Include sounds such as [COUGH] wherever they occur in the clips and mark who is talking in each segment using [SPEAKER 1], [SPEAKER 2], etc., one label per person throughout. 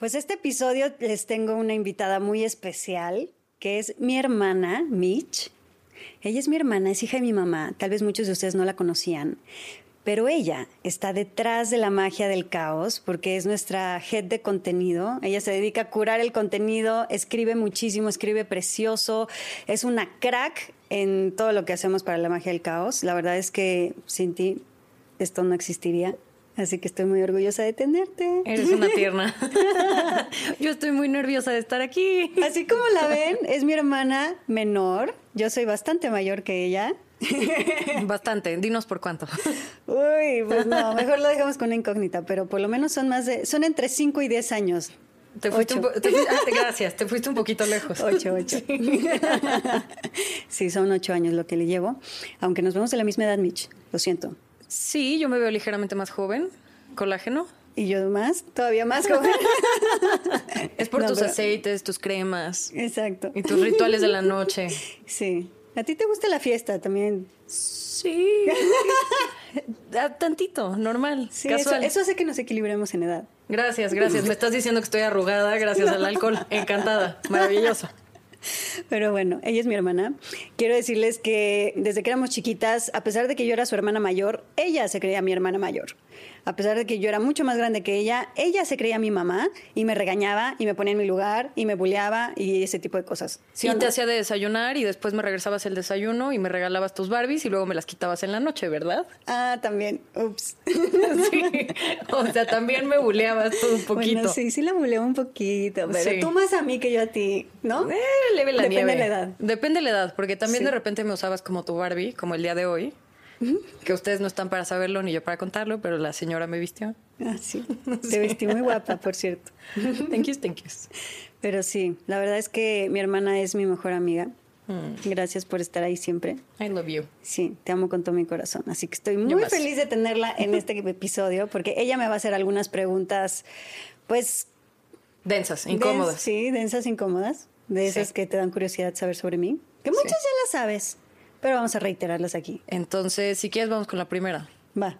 [SPEAKER 1] Pues este episodio les tengo una invitada muy especial, que es mi hermana, Mitch. Ella es mi hermana, es hija de mi mamá, tal vez muchos de ustedes no la conocían, pero ella está detrás de la magia del caos porque es nuestra head de contenido. Ella se dedica a curar el contenido, escribe muchísimo, escribe precioso, es una crack en todo lo que hacemos para la magia del caos. La verdad es que sin ti esto no existiría. Así que estoy muy orgullosa de tenerte.
[SPEAKER 2] Eres una [LAUGHS] tierna. [LAUGHS] Yo estoy muy nerviosa de estar aquí.
[SPEAKER 1] Así como la ven, es mi hermana menor. Yo soy bastante mayor que ella. [LAUGHS]
[SPEAKER 2] Bastante. Dinos por cuánto.
[SPEAKER 1] Uy, pues no, mejor lo dejamos con una incógnita, pero por lo menos son más de, son entre 5 y 10 años.
[SPEAKER 2] Te fuiste un te ah, gracias, te fuiste un poquito lejos.
[SPEAKER 1] Ocho, ocho. Sí. son ocho años lo que le llevo, aunque nos vemos de la misma edad, Mitch. Lo siento.
[SPEAKER 2] Sí, yo me veo ligeramente más joven. Colágeno.
[SPEAKER 1] Y yo más, todavía más joven. [LAUGHS]
[SPEAKER 2] es por tus aceites, tus cremas.
[SPEAKER 1] Exacto.
[SPEAKER 2] Y tus rituales de la noche. [LAUGHS]
[SPEAKER 1] Sí. ¿A ti te gusta la fiesta también?
[SPEAKER 2] Sí. [LAUGHS] Tantito, normal,
[SPEAKER 1] sí,
[SPEAKER 2] casual.
[SPEAKER 1] Eso, hace que nos equilibremos en edad.
[SPEAKER 2] Gracias, gracias. Me estás diciendo que estoy arrugada gracias al alcohol. Encantada. Maravilloso. [LAUGHS]
[SPEAKER 1] Pero bueno, ella es mi hermana. Quiero decirles que desde que éramos chiquitas, a pesar de que yo era su hermana mayor, ella se creía mi hermana mayor a pesar de que yo era mucho más grande que ella, ella se creía mi mamá y me regañaba y me ponía en mi lugar y me bulleaba y ese tipo de cosas.
[SPEAKER 2] ¿Sí te hacía de desayunar y después me regresabas el desayuno y me regalabas tus Barbies y luego me las quitabas en la noche, ¿verdad?
[SPEAKER 1] Ah, también. Ups. [LAUGHS]
[SPEAKER 2] sí. O sea, también me bulleabas tú un poquito. Bueno,
[SPEAKER 1] sí, sí la buleaba un poquito, pero tú más a mí que yo a ti, ¿no?
[SPEAKER 2] Eh, leve la
[SPEAKER 1] Depende
[SPEAKER 2] de
[SPEAKER 1] la edad.
[SPEAKER 2] Depende de la edad, porque también de repente me usabas como tu Barbie, como el día de hoy [LAUGHS] que ustedes no están para saberlo ni yo para contarlo, pero la señora me vistió.
[SPEAKER 1] Ah, sí. [LAUGHS] Te vestí muy guapa, por cierto.
[SPEAKER 2] thank you, thank you.
[SPEAKER 1] Pero sí, la verdad es que mi hermana es mi mejor amiga. Mm. Gracias por estar ahí siempre.
[SPEAKER 2] I love you.
[SPEAKER 1] Sí, te amo con todo mi corazón. Así que estoy muy feliz de tenerla en este [LAUGHS] episodio porque ella me va a hacer algunas preguntas, pues...
[SPEAKER 2] Densas, incómodas.
[SPEAKER 1] sí, densas, incómodas. De esas que te dan curiosidad saber sobre mí. Que muchas ya las sabes pero vamos a reiterarlas aquí.
[SPEAKER 2] Entonces, si quieres, vamos con la primera.
[SPEAKER 1] Va.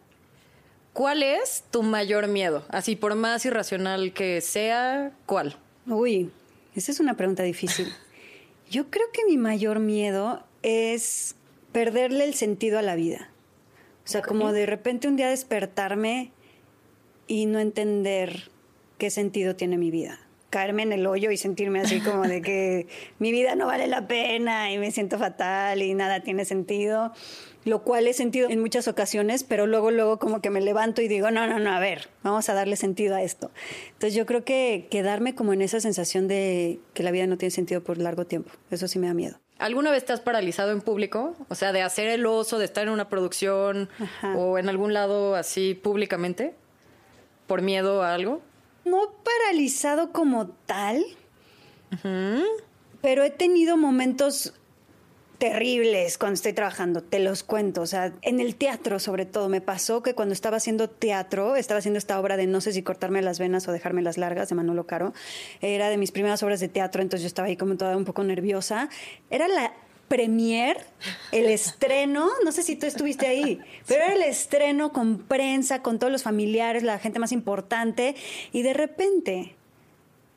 [SPEAKER 2] ¿Cuál es tu mayor miedo? Así, por más irracional que sea, ¿cuál?
[SPEAKER 1] Uy, esa es una pregunta difícil. [LAUGHS] Yo creo que mi mayor miedo es perderle el sentido a la vida. O sea, como de repente un día despertarme y no entender qué sentido tiene mi vida caerme en el hoyo y sentirme así como de que mi vida no vale la pena y me siento fatal y nada tiene sentido, lo cual he sentido en muchas ocasiones, pero luego, luego como que me levanto y digo, no, no, no, a ver, vamos a darle sentido a esto. Entonces yo creo que quedarme como en esa sensación de que la vida no tiene sentido por largo tiempo, eso sí me da miedo.
[SPEAKER 2] ¿Alguna vez te has paralizado en público? O sea, de hacer el oso, de estar en una producción o en algún lado así públicamente, por miedo a algo?
[SPEAKER 1] No paralizado como tal, pero he tenido momentos terribles cuando estoy trabajando, te los cuento. O sea, en el teatro sobre todo, me pasó que cuando estaba haciendo teatro, estaba haciendo esta obra de no sé si cortarme las venas o dejarme las largas de Manolo Caro. Era de mis primeras obras de teatro, entonces yo estaba ahí como toda un poco nerviosa. Era la premier, el estreno, no sé si tú estuviste ahí, pero era el estreno con prensa, con todos los familiares, la gente más importante, y de repente,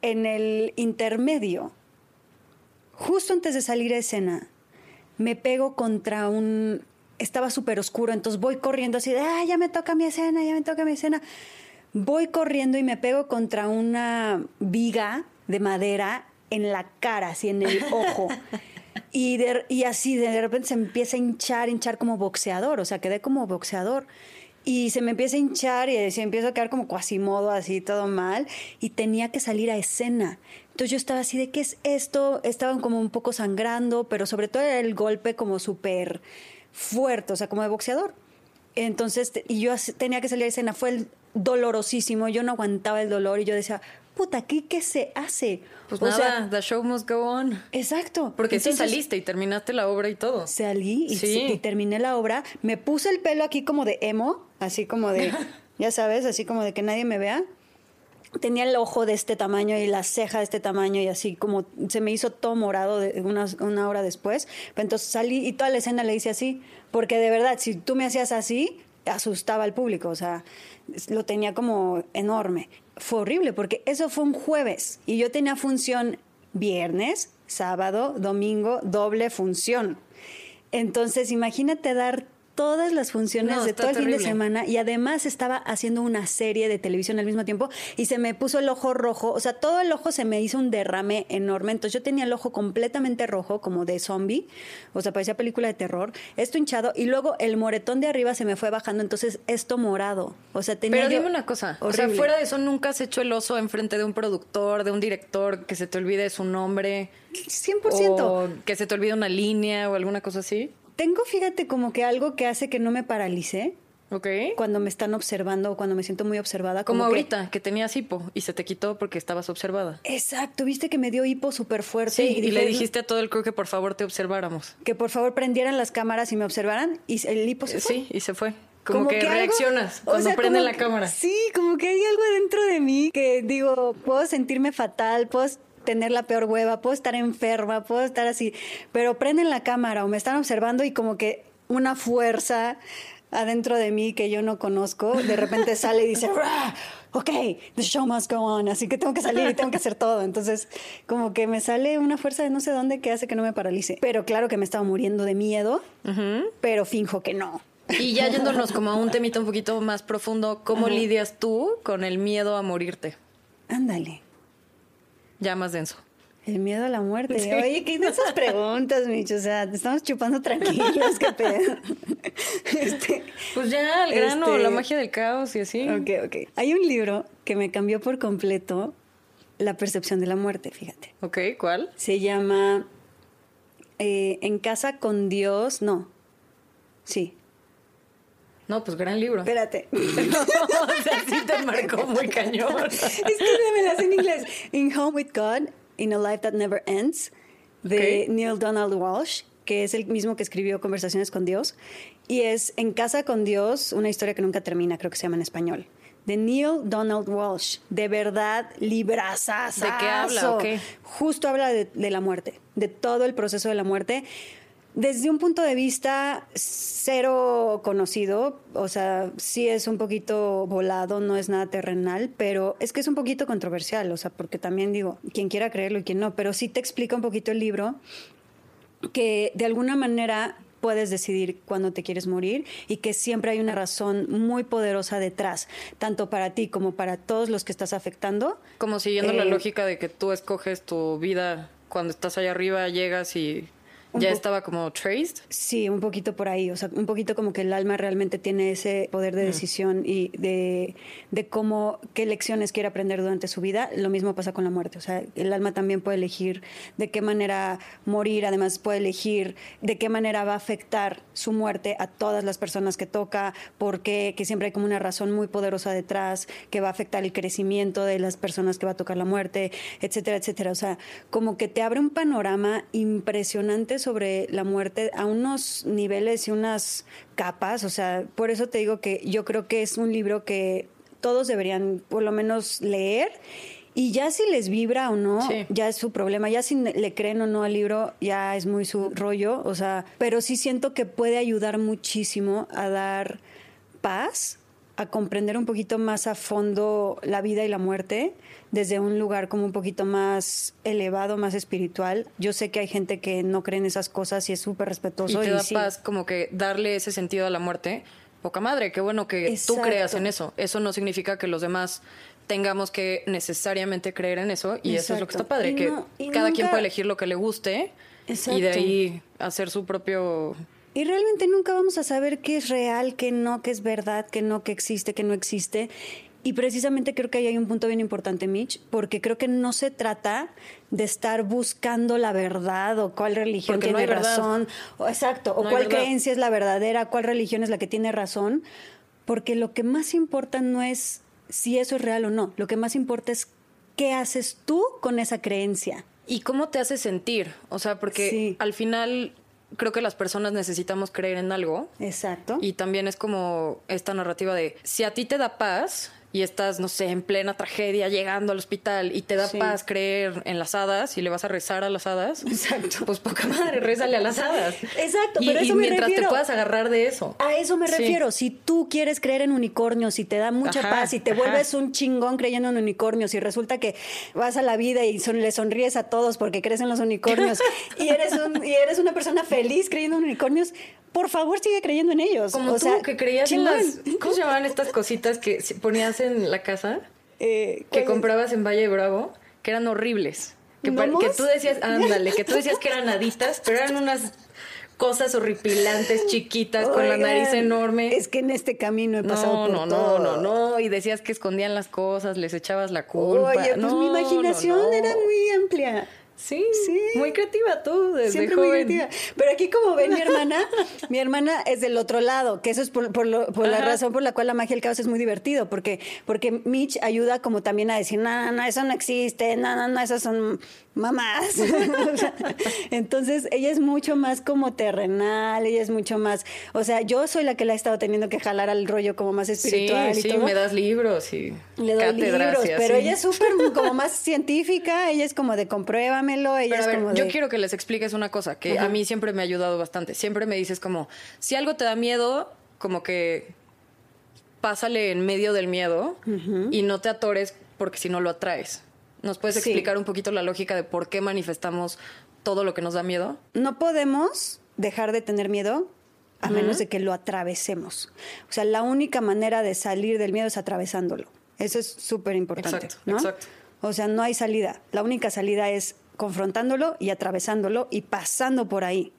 [SPEAKER 1] en el intermedio, justo antes de salir a escena, me pego contra un... Estaba súper oscuro, entonces voy corriendo así de, ah, ya me toca mi escena, ya me toca mi escena. Voy corriendo y me pego contra una viga de madera en la cara, así en el ojo. Y, y así de repente se empieza a hinchar, hinchar como boxeador, o sea, quedé como boxeador. Y se me empieza a hinchar y se empieza a quedar como cuasimodo, así todo mal. Y tenía que salir a escena. Entonces yo estaba así de, ¿qué es esto? Estaban como un poco sangrando, pero sobre todo era el golpe como súper fuerte, o sea, como de boxeador. Entonces, y yo tenía que salir a escena. Fue dolorosísimo, yo no aguantaba el dolor y yo decía, puta, ¿qué, qué se hace?
[SPEAKER 2] Pues nada, the show must go on.
[SPEAKER 1] Exacto.
[SPEAKER 2] Porque sí saliste y terminaste la obra y todo.
[SPEAKER 1] Salí y, y terminé la obra. Me puse el pelo aquí como de emo, así como de, [LAUGHS] ya sabes, así como de que nadie me vea tenía el ojo de este tamaño y la ceja de este tamaño y así como se me hizo todo morado de una, una hora después. Entonces salí y toda la escena le hice así, porque de verdad, si tú me hacías así, asustaba al público, o sea, lo tenía como enorme. Fue horrible porque eso fue un jueves y yo tenía función viernes, sábado, domingo, doble función. Entonces, imagínate dar todas las funciones de todo el fin de semana y además estaba haciendo una serie de televisión al mismo tiempo y se me puso el ojo rojo, o sea, todo el ojo se me hizo un derrame enorme, entonces yo tenía el ojo completamente rojo como de zombie, o sea, parecía película de terror, esto hinchado y luego el moretón de arriba se me fue bajando, entonces esto morado, o sea, tenía
[SPEAKER 2] Pero dime una cosa, o sea, fuera de eso nunca has hecho el oso enfrente de un productor, de un director que se te olvide su nombre.
[SPEAKER 1] 100%.
[SPEAKER 2] O que se te olvide una línea o alguna cosa así.
[SPEAKER 1] Tengo, fíjate, como que algo que hace que no me paralice.
[SPEAKER 2] Ok.
[SPEAKER 1] Cuando me están observando o cuando me siento muy observada.
[SPEAKER 2] Como, ahorita, que... tenías hipo y se te quitó porque estabas observada.
[SPEAKER 1] Exacto, viste que me dio hipo súper fuerte.
[SPEAKER 2] Sí, y, le dijiste a todo el crew que por favor te observáramos.
[SPEAKER 1] Que por favor prendieran las cámaras y me observaran y el hipo se fue.
[SPEAKER 2] Sí, y se fue. Como, que, reaccionas cuando prende la cámara.
[SPEAKER 1] Sí, como que hay algo dentro de mí que digo, puedo sentirme fatal, puedo tener la peor hueva, puedo estar enferma, puedo estar así, pero prenden la cámara o me están observando y como que una fuerza adentro de mí que yo no conozco, de repente [LAUGHS] sale y dice, ok, the show must go on, así que tengo que salir y tengo que hacer todo. Entonces, como que me sale una fuerza de no sé dónde que hace que no me paralice. Pero claro que me estaba muriendo de miedo, pero finjo que no.
[SPEAKER 2] Y ya [LAUGHS] yéndonos como a un temito un poquito más profundo, ¿cómo lidias tú con el miedo a morirte?
[SPEAKER 1] Ándale.
[SPEAKER 2] Ya más denso.
[SPEAKER 1] El miedo a la muerte. Oye, ¿qué de esas [LAUGHS] preguntas, Micho? O sea, te estamos chupando tranquilos, qué pedo. [LAUGHS]
[SPEAKER 2] Este, pues ya, el grano, este, la magia del caos y así.
[SPEAKER 1] Ok, ok. Hay un libro que me cambió por completo la percepción de la muerte, fíjate.
[SPEAKER 2] Ok, ¿cuál?
[SPEAKER 1] Se llama eh, En casa con Dios. No. Sí.
[SPEAKER 2] No, pues gran libro.
[SPEAKER 1] Espérate. [LAUGHS]
[SPEAKER 2] o sea, sí te marcó muy cañón. [LAUGHS] es
[SPEAKER 1] que me las en inglés. In Home with God, In a Life That Never Ends, de Neil Donald Walsh, que es el mismo que escribió Conversaciones con Dios. Y es En casa con Dios, una historia que nunca termina, creo que se llama en español. De Neil Donald Walsh. De verdad, librazazo.
[SPEAKER 2] ¿De qué habla?
[SPEAKER 1] Justo habla de, de la muerte, de todo el proceso de la muerte desde un punto de vista cero conocido, o sea, sí es un poquito volado, no es nada terrenal, pero es que es un poquito controversial, o sea, porque también digo, quien quiera creerlo y quien no, pero sí te explica un poquito el libro que de alguna manera puedes decidir cuándo te quieres morir y que siempre hay una razón muy poderosa detrás, tanto para ti como para todos los que estás afectando.
[SPEAKER 2] Como siguiendo la eh, lógica de que tú escoges tu vida cuando estás allá arriba, llegas y ¿Ya estaba como traced?
[SPEAKER 1] Sí, un poquito por ahí, o sea, un poquito como que el alma realmente tiene ese poder de decisión y de, de cómo, qué lecciones quiere aprender durante su vida. Lo mismo pasa con la muerte, o sea, el alma también puede elegir de qué manera morir, además puede elegir de qué manera va a afectar su muerte a todas las personas que toca, porque que siempre hay como una razón muy poderosa detrás que va a afectar el crecimiento de las personas que va a tocar la muerte, etcétera, etcétera. O sea, como que te abre un panorama impresionante sobre la muerte a unos niveles y unas capas, o sea, por eso te digo que yo creo que es un libro que todos deberían por lo menos leer y ya si les vibra o no, ya es su problema. Ya si le creen o no al libro, ya es muy su rollo. O sea, pero sí siento que puede ayudar muchísimo a dar paz, a comprender un poquito más a fondo la vida y la muerte desde un lugar como un poquito más elevado, más espiritual. Yo sé que hay gente que no cree en esas cosas y es súper respetuoso.
[SPEAKER 2] Y te da paz como que darle ese sentido a la muerte. Poca madre, qué bueno que tú creas en eso. Eso no significa que los demás tengamos que necesariamente creer en eso y eso es lo que está padre, que cada quien puede elegir lo que le guste y de ahí hacer su propio...
[SPEAKER 1] Y realmente nunca vamos a saber qué es real, qué no, qué es verdad, qué no, qué existe, qué no existe. Y precisamente creo que ahí hay un punto bien importante, Mitch, porque creo que no se trata de estar buscando la verdad o cuál religión tiene razón, o, exacto, o cuál creencia es la verdadera, cuál religión es la que tiene razón, porque lo que más importa no es si eso es real o no, lo que más importa es ¿qué haces tú con esa creencia?
[SPEAKER 2] ¿Y cómo te hace sentir? O sea, porque al final creo que las personas necesitamos creer en algo.
[SPEAKER 1] Exacto.
[SPEAKER 2] Y también es como esta narrativa de si a ti te da paz, y estás, no sé, en plena tragedia llegando al hospital y te da paz creer en las hadas y le vas a rezar a las hadas.
[SPEAKER 1] Exacto.
[SPEAKER 2] Pues poca madre, rézale a las hadas.
[SPEAKER 1] Exacto,
[SPEAKER 2] pero
[SPEAKER 1] eso
[SPEAKER 2] mientras te puedas agarrar de eso.
[SPEAKER 1] A eso me refiero. Si tú quieres creer en unicornios y te da mucha paz y te vuelves un chingón creyendo en unicornios y resulta que vas a la vida y le sonríes a todos porque crees en los unicornios [LAUGHS] y eres un, y eres una persona feliz creyendo en unicornios, por favor sigue creyendo en ellos.
[SPEAKER 2] Como tú, que creías en las... ¿Cómo se llamaban estas cositas que ponías en la casa? Eh, que comprabas en Valle Bravo, que eran horribles. Que, que tú decías, ándale, que tú decías que eran haditas, pero eran unas cosas horripilantes, chiquitas, con la nariz enorme.
[SPEAKER 1] Es que en este camino he pasado
[SPEAKER 2] no,
[SPEAKER 1] por
[SPEAKER 2] no,
[SPEAKER 1] todo.
[SPEAKER 2] No, no, no, y decías que escondían las cosas, les echabas la culpa.
[SPEAKER 1] Oye, pues mi imaginación era muy amplia.
[SPEAKER 2] Sí, sí. Muy creativa tú, desde
[SPEAKER 1] Siempre
[SPEAKER 2] joven.
[SPEAKER 1] muy creativa. Pero aquí como ven mi hermana, [LAUGHS] mi hermana es del otro lado, que eso es por, por, la razón por la cual la magia del caos es muy divertido, porque, porque Mitch ayuda como también a decir, no, no, eso no existe, no, no, no, esas son mamás. [LAUGHS] Entonces, ella es mucho más como terrenal, ella es mucho más, o sea, yo soy la que la ha estado teniendo que jalar al rollo como más espiritual.
[SPEAKER 2] Sí,
[SPEAKER 1] y
[SPEAKER 2] sí, me das libros y
[SPEAKER 1] Le doy libros, pero ella es súper como más científica, ella es como de compruébamelo, ella es como
[SPEAKER 2] Yo quiero que les expliques una cosa que a mí siempre me ha ayudado bastante. Siempre me dices como, si algo te da miedo, como que pásale en medio del miedo y no te atores porque si no lo atraes. ¿Nos puedes explicar un poquito la lógica de por qué manifestamos todo lo que nos da miedo?
[SPEAKER 1] No podemos dejar de tener miedo a menos de que lo atravesemos. O sea, la única manera de salir del miedo es atravesándolo. Eso es súper importante.
[SPEAKER 2] Exacto, exacto.
[SPEAKER 1] O sea, no hay salida. La única salida es confrontándolo y atravesándolo y pasando por ahí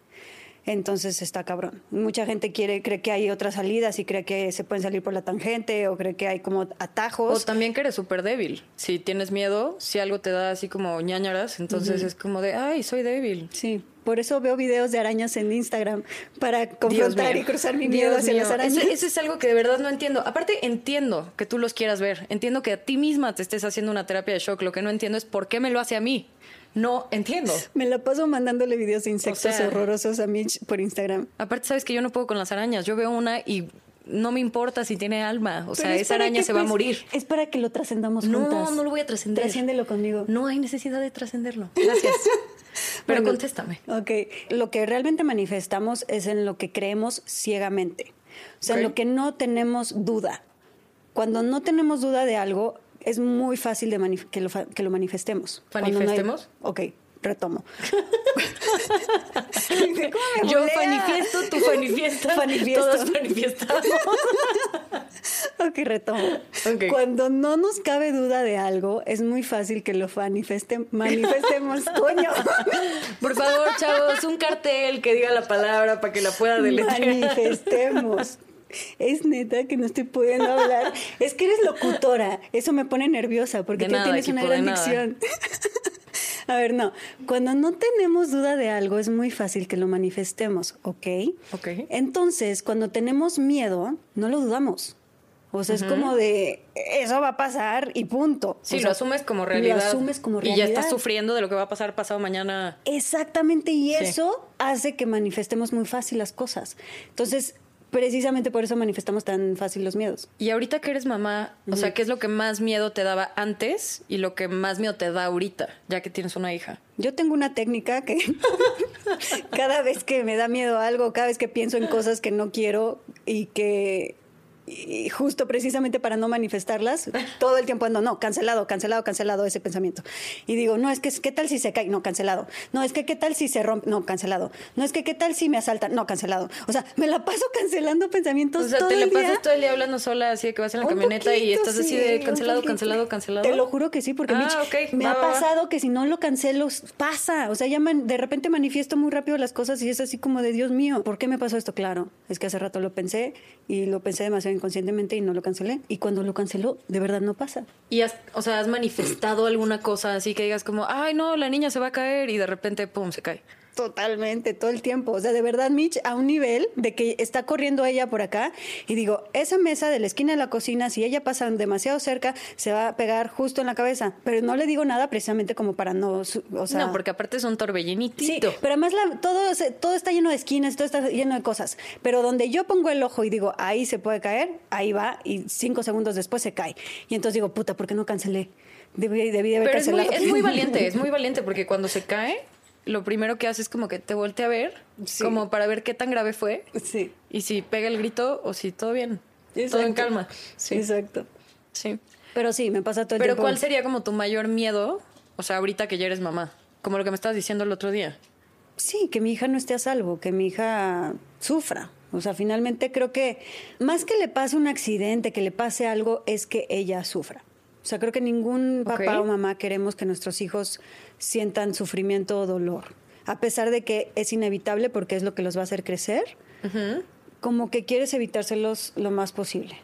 [SPEAKER 1] entonces está cabrón. Mucha gente quiere, cree que hay otras salidas y cree que se pueden salir por la tangente o cree que hay como atajos.
[SPEAKER 2] O también que eres súper débil. Si tienes miedo, si algo te da así como ñañaras, entonces es como de, ay, soy débil.
[SPEAKER 1] Sí. Por eso veo videos de arañas en Instagram para confrontar y cruzar mi miedo hacia las arañas.
[SPEAKER 2] Eso, es algo que de verdad no entiendo. Aparte, entiendo que tú los quieras ver. Entiendo que a ti misma te estés haciendo una terapia de shock. Lo que no entiendo es por qué me lo hace a mí. No entiendo.
[SPEAKER 1] Me la paso mandándole videos de insectos horrorosos a Mitch por Instagram.
[SPEAKER 2] Aparte, sabes que yo no puedo con las arañas. Yo veo una y no me importa si tiene alma. O sea, esa araña se va a pues, morir.
[SPEAKER 1] Es para que lo trascendamos
[SPEAKER 2] no,
[SPEAKER 1] juntas.
[SPEAKER 2] No, no lo voy a trascender.
[SPEAKER 1] Trasciéndelo conmigo.
[SPEAKER 2] No hay necesidad de trascenderlo. Gracias. [LAUGHS] Pero contéstame.
[SPEAKER 1] Ok. Lo que realmente manifestamos es en lo que creemos ciegamente. O sea, en lo que no tenemos duda. Cuando no tenemos duda de algo, es muy fácil de que, lo que lo manifestemos.
[SPEAKER 2] ¿Manifestemos?
[SPEAKER 1] ok, retomo. [LAUGHS] [LAUGHS]
[SPEAKER 2] Yo manifiesto, tú manifiestas, [LAUGHS] todos manifiestamos.
[SPEAKER 1] ok, retomo. Cuando no nos cabe duda de algo, es muy fácil que lo manifeste, manifestemos, coño.
[SPEAKER 2] Por favor, chavos, un cartel que diga la palabra para que la pueda deletrear.
[SPEAKER 1] Manifestemos. Es neta que no estoy pudiendo hablar. Es que eres locutora. Eso me pone nerviosa porque tú tienes una gran dicción. [LAUGHS] A ver, no. Cuando no tenemos duda de algo, es muy fácil que lo manifestemos, ¿ok?
[SPEAKER 2] Ok.
[SPEAKER 1] Entonces, cuando tenemos miedo, no lo dudamos. O sea, es como de, eso va a pasar y punto.
[SPEAKER 2] Sí, lo asumes como realidad.
[SPEAKER 1] Lo asumes como realidad.
[SPEAKER 2] Y ya estás sufriendo de lo que va a pasar pasado mañana.
[SPEAKER 1] Exactamente, y eso hace que manifestemos muy fácil las cosas. Entonces, precisamente por eso manifestamos tan fácil los miedos.
[SPEAKER 2] Y ahorita que eres mamá, o sea, ¿qué es lo que más miedo te daba antes y lo que más miedo te da ahorita, ya que tienes una hija?
[SPEAKER 1] Yo tengo una técnica que [LAUGHS] cada vez que me da miedo algo, cada vez que pienso en cosas que no quiero y que y justo precisamente para no manifestarlas, todo el tiempo ando, no, cancelado, cancelado, cancelado ese pensamiento. Y digo, no, es que, ¿qué tal si se cae? No, cancelado. No, es que, ¿qué tal si se rompe? No, cancelado. No, es que, ¿qué tal si me asaltan? No, cancelado. O sea, me la paso cancelando pensamientos. O sea,
[SPEAKER 2] te
[SPEAKER 1] la
[SPEAKER 2] pasas todo el día hablando sola, así de que vas en la camioneta y estás así de cancelado, cancelado, cancelado.
[SPEAKER 1] Te lo juro que sí, porque
[SPEAKER 2] ah,
[SPEAKER 1] me ha pasado que si no lo cancelo, pasa. O sea, ya de repente manifiesto muy rápido las cosas y es así como de Dios mío, ¿por qué me pasó esto? Claro, es que hace rato lo pensé y lo pensé demasiado inconscientemente y no lo cancelé. Y cuando lo canceló, de verdad no pasa.
[SPEAKER 2] Y has, o sea, has manifestado alguna cosa así que digas como, ay, no, la niña se va a caer y de repente, pum, se cae.
[SPEAKER 1] Totalmente, todo el tiempo. O sea, de verdad, Mitch, a un nivel de que está corriendo ella por acá y digo, esa mesa de la esquina de la cocina, si ella pasa demasiado cerca, se va a pegar justo en la cabeza. Pero no le digo nada precisamente como para no, o sea...
[SPEAKER 2] No, porque aparte es un torbellinito. Sí,
[SPEAKER 1] pero además todo, todo está lleno de esquinas, todo está lleno de cosas. Pero donde yo pongo el ojo y digo, ahí se puede caer, ahí va y cinco segundos después se cae. Y entonces digo, puta, ¿por qué no cancelé? Debí, debí haber cancelado.
[SPEAKER 2] Es muy, es muy [LAUGHS] valiente, es muy valiente porque cuando se cae lo primero que hace es como que te voltea a ver, como para ver qué tan grave fue. Sí. Y si pega el grito o si todo bien. Todo en calma.
[SPEAKER 1] Sí. Exacto. Sí. Pero sí, me pasa todo el
[SPEAKER 2] Pero ¿cuál sería como tu mayor miedo? O sea, ahorita que ya eres mamá. Como lo que me estabas diciendo el otro día.
[SPEAKER 1] Sí, que mi hija no esté a salvo, que mi hija sufra. O sea, finalmente creo que más que le pase un accidente, que le pase algo, es que ella sufra. O sea, creo que ningún papá o mamá queremos que nuestros hijos sientan sufrimiento o dolor. A pesar de que es inevitable porque es lo que los va a hacer crecer, como que quieres evitárselos lo más posible.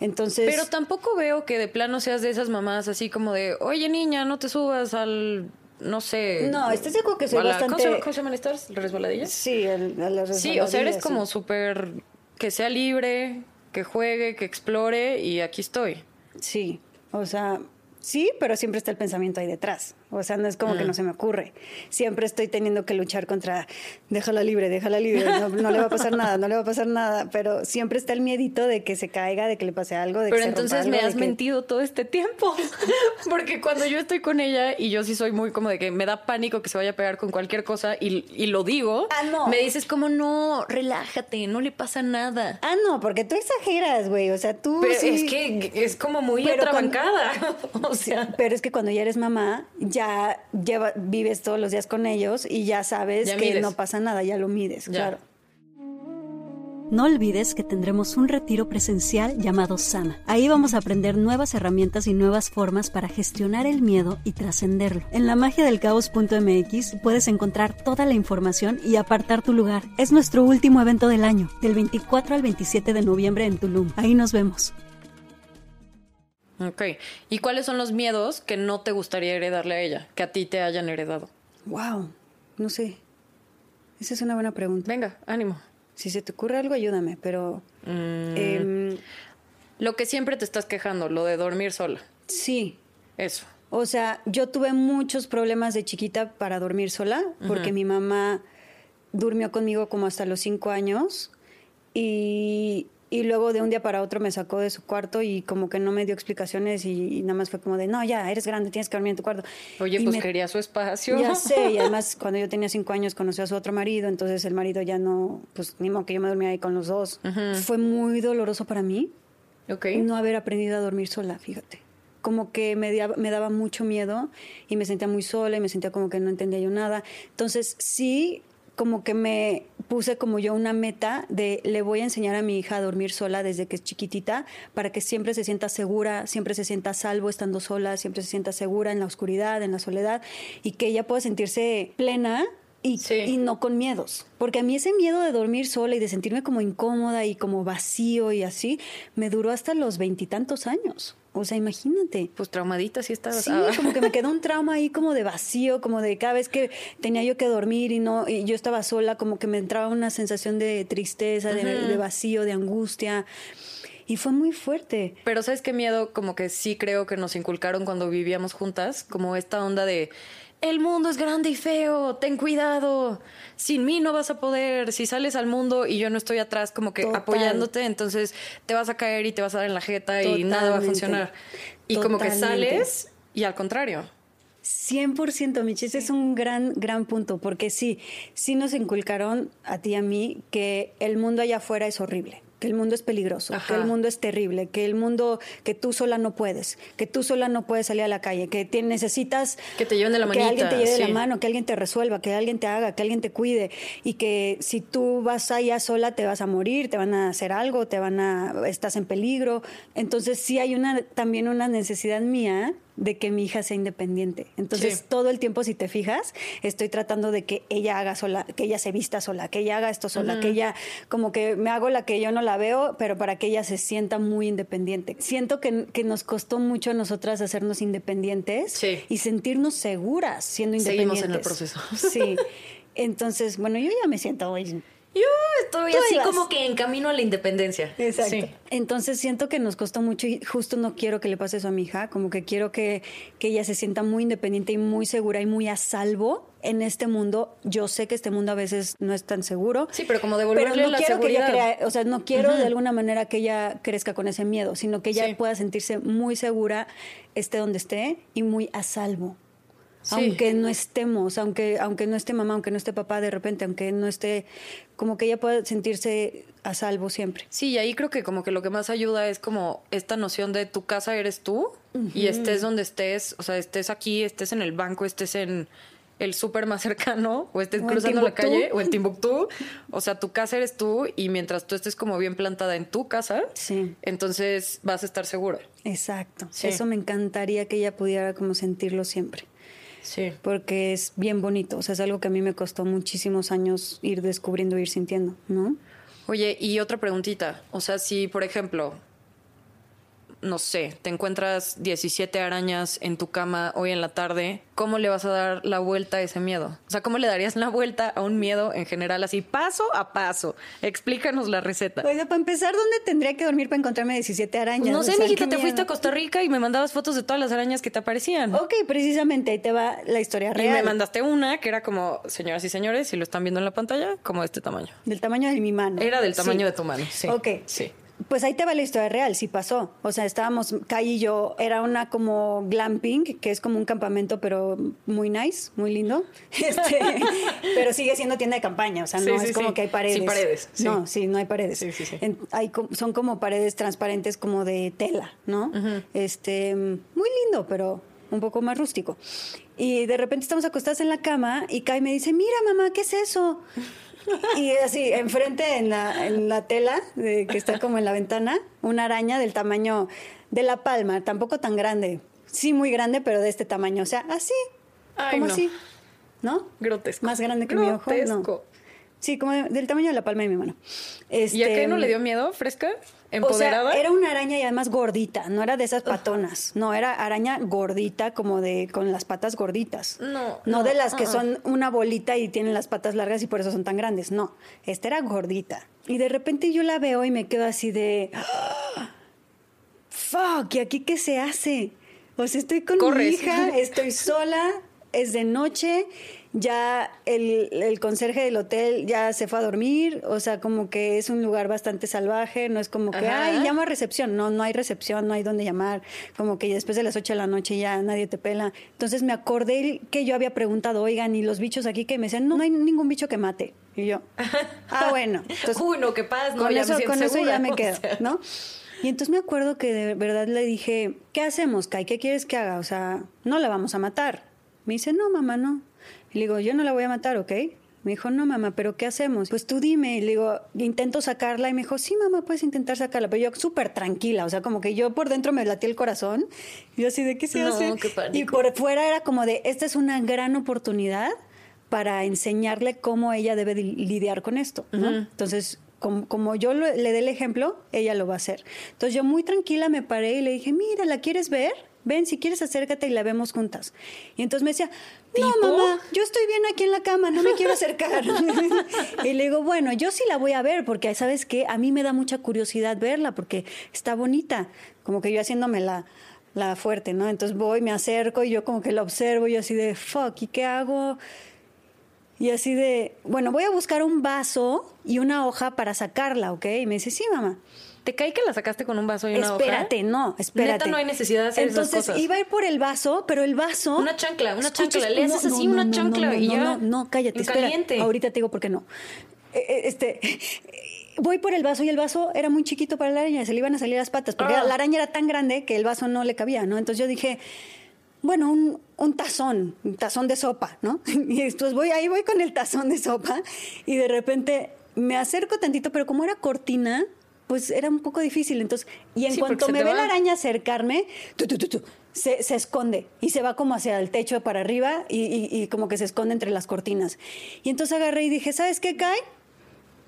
[SPEAKER 1] Entonces.
[SPEAKER 2] Pero tampoco veo que de plano seas de esas mamás así como de, oye niña, no te subas al no sé.
[SPEAKER 1] No, estás seguro que soy bastante.
[SPEAKER 2] ¿Cómo se, llaman estas? ¿Resbaladillas?
[SPEAKER 1] Sí, el,
[SPEAKER 2] Sí, o sea, eres como súper. que sea libre, que juegue, que explore y aquí estoy.
[SPEAKER 1] Sí. O sea, sí, pero siempre está el pensamiento ahí detrás. O sea, no es como que no mm. se me ocurre. Siempre estoy teniendo que luchar contra, déjala libre, déjala libre, no, le va a pasar nada, no le va a pasar nada. Pero siempre está el miedito de que se caiga, de que le pase algo. De
[SPEAKER 2] pero
[SPEAKER 1] que
[SPEAKER 2] entonces
[SPEAKER 1] me
[SPEAKER 2] has mentido todo este tiempo. [LAUGHS] Porque cuando yo estoy con ella y yo sí soy muy como de que me da pánico que se vaya a pegar con cualquier cosa y, y lo digo, ah, me dices como no, relájate, no le pasa nada.
[SPEAKER 1] Ah, no, porque tú exageras, güey. O sea, tú.
[SPEAKER 2] Pero es que es como muy pero [LAUGHS] o sea.
[SPEAKER 1] pero es que cuando ya eres mamá, ya lleva, vives todos los días con ellos y ya sabes que no pasa nada, ya lo mides, claro.
[SPEAKER 3] No olvides que tendremos un retiro presencial llamado Sana. Ahí vamos a aprender nuevas herramientas y nuevas formas para gestionar el miedo y trascenderlo. En la magia del caos.mx puedes encontrar toda la información y apartar tu lugar. Es nuestro último evento del año, del 24 al 27 de noviembre en Tulum. Ahí nos vemos.
[SPEAKER 2] Ok. ¿Y cuáles son los miedos que no te gustaría heredarle a ella, que a ti te hayan heredado?
[SPEAKER 1] Wow, no sé. Esa es una buena pregunta.
[SPEAKER 2] Venga, ánimo.
[SPEAKER 1] Si se te ocurre algo, ayúdame, pero... Mm,
[SPEAKER 2] em, lo que siempre te estás quejando, lo de dormir sola.
[SPEAKER 1] Sí.
[SPEAKER 2] Eso.
[SPEAKER 1] O sea, yo tuve muchos problemas de chiquita para dormir sola, porque mi mamá durmió conmigo como hasta los cinco años y y luego de un día para otro me sacó de su cuarto y como que no me dio explicaciones y, nada más fue como de, no, ya, eres grande, tienes que dormir en tu cuarto.
[SPEAKER 2] Oye, pues quería su espacio.
[SPEAKER 1] Ya sé, y [LAUGHS] además cuando yo tenía cinco años conocí a su otro marido, entonces el marido ya no, pues ni modo que yo me dormía ahí con los dos. Fue muy doloroso para mí okay. no haber aprendido a dormir sola, fíjate. Como que me, me daba mucho miedo y me sentía muy sola y me sentía como que no entendía yo nada. Entonces sí, como que me puse como yo una meta de le voy a enseñar a mi hija a dormir sola desde que es chiquitita para que siempre se sienta segura, siempre se sienta salvo estando sola, siempre se sienta segura en la oscuridad, en la soledad y que ella pueda sentirse plena y, y, no con miedos. Porque a mí ese miedo de dormir sola y de sentirme como incómoda y como vacío y así, me duró hasta los veintitantos años. O sea, imagínate.
[SPEAKER 2] Pues traumadita sí estaba.
[SPEAKER 1] Sí, como que me [LAUGHS] quedó un trauma ahí como de vacío, como de cada vez que tenía yo que dormir y no, y yo estaba sola, como que me entraba una sensación de tristeza, de, vacío, de angustia. Y fue muy fuerte.
[SPEAKER 2] Pero ¿sabes qué miedo? Como que sí creo que nos inculcaron cuando vivíamos juntas, como esta onda de el mundo es grande y feo, ten cuidado, sin mí no vas a poder, si sales al mundo y yo no estoy atrás como que apoyándote, entonces te vas a caer y te vas a dar en la jeta y nada va a funcionar. Y como que sales y al contrario.
[SPEAKER 1] 100%, Michi, ese es un gran, gran punto, porque sí, sí nos inculcaron a ti y a mí que el mundo allá afuera es horrible que el mundo es peligroso, que el mundo es terrible, que el mundo, que tú sola no puedes, que tú sola no puedes salir a la calle, que necesitas
[SPEAKER 2] que te lleven de la manita,
[SPEAKER 1] que alguien te lleve la mano, que alguien te resuelva, que alguien te haga, que alguien te cuide y que si tú vas allá sola te vas a morir, te van a hacer algo, te van a estás en peligro. Entonces sí hay una también una necesidad mía de que mi hija sea independiente. Entonces, todo el tiempo, si te fijas, estoy tratando de que ella haga sola, que ella se vista sola, que ella haga esto sola, que ella, como que me hago la que yo no la veo, pero para que ella se sienta muy independiente. Siento que, nos costó mucho a nosotras hacernos independientes y sentirnos seguras siendo independientes.
[SPEAKER 2] Seguimos en el proceso.
[SPEAKER 1] Sí. [LAUGHS] Entonces, bueno, yo ya me siento hoy
[SPEAKER 2] yo estoy así como que en camino a la independencia.
[SPEAKER 1] Exacto. Entonces siento que nos costó mucho y justo no quiero que le pase eso a mi hija, como que quiero que, que ella se sienta muy independiente y muy segura y muy a salvo en este mundo. Yo sé que este mundo a veces no es tan seguro.
[SPEAKER 2] Sí, pero como devolverle pero no
[SPEAKER 1] quiero
[SPEAKER 2] seguridad.
[SPEAKER 1] Que ella o sea, no quiero de alguna manera que ella crezca con ese miedo, sino que ella pueda sentirse muy segura, esté donde esté y muy a salvo. Aunque no estemos, aunque, aunque no esté mamá, aunque no esté papá de repente, aunque no esté, como que ella pueda sentirse a salvo siempre.
[SPEAKER 2] Sí, y ahí creo que como que lo que más ayuda es como esta noción de tu casa eres tú y estés donde estés, o sea, estés aquí, estés en el banco, estés en el súper más cercano [LAUGHS] o estés cruzando la calle o en Timbuktu, o sea, tu casa eres tú y mientras tú estés como bien plantada en tu casa,
[SPEAKER 1] sí.
[SPEAKER 2] entonces vas a estar segura.
[SPEAKER 1] Exacto. Eso me encantaría que ella pudiera como sentirlo siempre.
[SPEAKER 2] Sí.
[SPEAKER 1] Porque es bien bonito. O sea, es algo que a mí me costó muchísimos años ir descubriendo, ir sintiendo, ¿no?
[SPEAKER 2] Oye, y otra preguntita. O sea, si, por ejemplo, no sé, te encuentras 17 arañas en tu cama hoy en la tarde, ¿cómo le vas a dar la vuelta a ese miedo? O sea, ¿cómo le darías la vuelta a un miedo en general, así paso a paso? Explícanos la receta.
[SPEAKER 1] Oiga, para empezar, ¿dónde tendría que dormir para encontrarme 17 arañas?
[SPEAKER 2] No sé, o mijita, te fuiste a Costa Rica y me mandabas fotos de todas las arañas que te aparecían.
[SPEAKER 1] Ok, precisamente ahí te va la historia real.
[SPEAKER 2] Y me mandaste una que era como, señoras y señores, si lo están viendo en la pantalla, como de este tamaño.
[SPEAKER 1] Del tamaño de mi mano.
[SPEAKER 2] Era del tamaño de tu mano, sí.
[SPEAKER 1] Ok.
[SPEAKER 2] Sí.
[SPEAKER 1] Pues ahí te va la historia real, sí pasó. O sea, estábamos, Kai y yo, era una como glamping, que es como un campamento, pero muy nice, muy lindo. [LAUGHS] Este, pero sigue siendo tienda de campaña, o sea, no es como que hay paredes.
[SPEAKER 2] Sin paredes.
[SPEAKER 1] No, sí, no hay paredes. hay, son como paredes transparentes como de tela, ¿no? Este, muy lindo, pero un poco más rústico. Y de repente estamos acostadas en la cama y Kai me dice, mira mamá, ¿qué es eso? Y así, enfrente en la, en la tela, que está como en la ventana, una araña del tamaño de la palma, tampoco tan grande. Sí, muy grande, pero de este tamaño. O sea, así. como así. ¿No?
[SPEAKER 2] Grotesco.
[SPEAKER 1] Más grande que mi ojo. No. Sí, como del tamaño de la palma de mi mano.
[SPEAKER 2] ¿Y a qué no le dio miedo? ¿Fresca? ¿Empoderada?
[SPEAKER 1] O sea, era una araña y además gordita, no era de esas patonas. No, era araña gordita, como de con las patas gorditas.
[SPEAKER 2] No.
[SPEAKER 1] No, de las que uh-uh. son una bolita y tienen las patas largas y por eso son tan grandes. No, esta era gordita. Y de repente yo la veo y me quedo así de. ¡Ah! ¡Fuck! ¿Y aquí qué se hace? O sea, estoy con mi hija, estoy sola, es de noche ya el, el, conserje del hotel ya se fue a dormir, o sea, como que es un lugar bastante salvaje, no es como que, ay, llama a recepción, no, no hay recepción, no hay dónde llamar, como que después de las 8 de la noche ya nadie te pela. Entonces me acordé que yo había preguntado, oigan, y los bichos aquí que me decían, no, no hay ningún bicho que mate. Y yo, [LAUGHS] ah, bueno.
[SPEAKER 2] Entonces, Uno, qué paz,
[SPEAKER 1] no, con eso, con eso ya me [LAUGHS] quedo, ¿no? Y entonces me acuerdo que de verdad le dije, ¿qué hacemos, Kai? ¿Qué quieres que haga? O sea, no la vamos a matar. Me dice, no, mamá, no. Y le digo, yo no la voy a matar, ¿ok? Me dijo, no, mamá, ¿pero qué hacemos? Pues tú dime. Y le digo, intento sacarla. Y me dijo, sí, mamá, puedes intentar sacarla. Pero yo súper tranquila, o sea, como que yo por dentro me latía el corazón. Y yo así, ¿de qué se
[SPEAKER 2] no,
[SPEAKER 1] hace?
[SPEAKER 2] Qué
[SPEAKER 1] y por fuera era como de, esta es una gran oportunidad para enseñarle cómo ella debe lidiar con esto. Entonces, como, como, yo le dé el ejemplo, ella lo va a hacer. Entonces yo muy tranquila me paré y le dije, mira, ¿la quieres ver? Ven, si quieres acércate y la vemos juntas. Y entonces me decía, no, mamá, yo estoy bien aquí en la cama, no me quiero acercar. [LAUGHS] y le digo, bueno, yo sí la voy a ver, porque sabes qué, a mí me da mucha curiosidad verla, porque está bonita, como que yo haciéndome la, la fuerte, ¿no? Entonces voy, me acerco y yo como que la observo y así de, fuck, ¿y qué hago? Y así de, bueno, voy a buscar un vaso y una hoja para sacarla, ¿ok? Y me dice, sí, mamá.
[SPEAKER 2] ¿Te cae que la sacaste con un vaso y una
[SPEAKER 1] espérate, no, espérate.
[SPEAKER 2] Neta, no hay necesidad de hacer
[SPEAKER 1] Entonces,
[SPEAKER 2] esas cosas.
[SPEAKER 1] iba a ir por el vaso, pero el vaso...
[SPEAKER 2] Una chancla, una chancla. Le haces así una chancla y ya...
[SPEAKER 1] No, no, cállate, espera. Caliente. Ahorita te digo por qué no. Eh, eh, este... [LAUGHS] Voy por el vaso y el vaso era muy chiquito para la araña, se le iban a salir las patas, porque ah. la araña era tan grande que el vaso no le cabía, ¿no? Entonces yo dije, bueno, un, un, tazón, un tazón de sopa, ¿no? [LAUGHS] Y entonces voy, ahí voy con el tazón de sopa y de repente me acerco tantito, pero como era cortina, pues era un poco difícil. Entonces, y en cuanto me ve la araña acercarme, se, se, esconde y se va como hacia el techo para arriba y, y, como que se esconde entre las cortinas. Y entonces agarré y dije, ¿sabes qué, Kai?